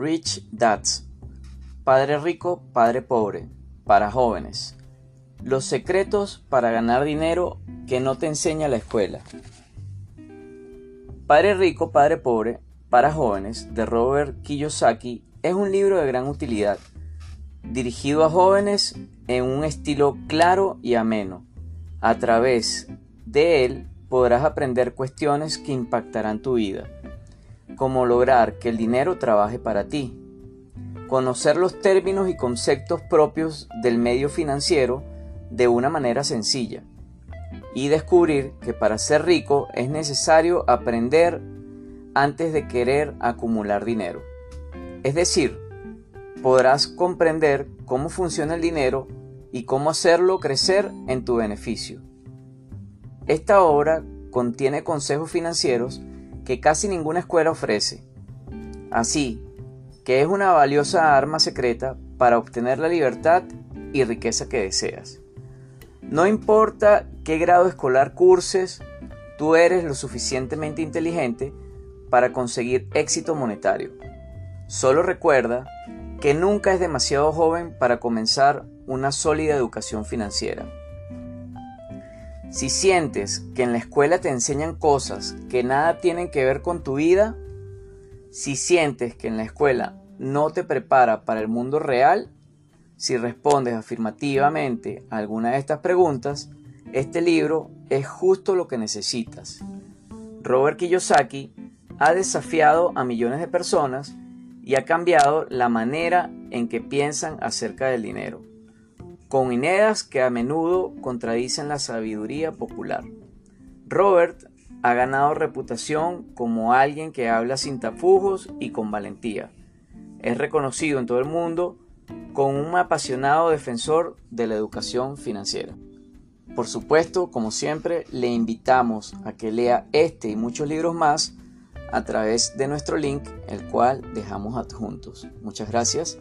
Rich Dads. Padre rico, padre pobre. Para jóvenes. Los secretos para ganar dinero que no te enseña la escuela. Padre rico, padre pobre. Para jóvenes de Robert Kiyosaki es un libro de gran utilidad, dirigido a jóvenes en un estilo claro y ameno. A través de él podrás aprender cuestiones que impactarán tu vida, como lograr que el dinero trabaje para ti, conocer los términos y conceptos propios del medio financiero de una manera sencilla y descubrir que para ser rico es necesario aprender antes de querer acumular dinero. Es decir, podrás comprender cómo funciona el dinero y cómo hacerlo crecer en tu beneficio. Esta obra contiene consejos financieros que casi ninguna escuela ofrece. Así que es una valiosa arma secreta para obtener la libertad y riqueza que deseas. No importa qué grado escolar curses, tú eres lo suficientemente inteligente para conseguir éxito monetario. Solo recuerda que nunca es demasiado joven para comenzar una sólida educación financiera. Si sientes que en la escuela te enseñan cosas que nada tienen que ver con tu vida, si sientes que en la escuela no te prepara para el mundo real, si respondes afirmativamente a alguna de estas preguntas, este libro es justo lo que necesitas. Robert Kiyosaki ha desafiado a millones de personas y ha cambiado la manera en que piensan acerca del dinero con ideas que a menudo contradicen la sabiduría popular. Robert ha ganado reputación como alguien que habla sin tapujos y con valentía. Es reconocido en todo el mundo como un apasionado defensor de la educación financiera. Por supuesto, como siempre, le invitamos a que lea este y muchos libros más a través de nuestro link, el cual dejamos adjuntos. Muchas gracias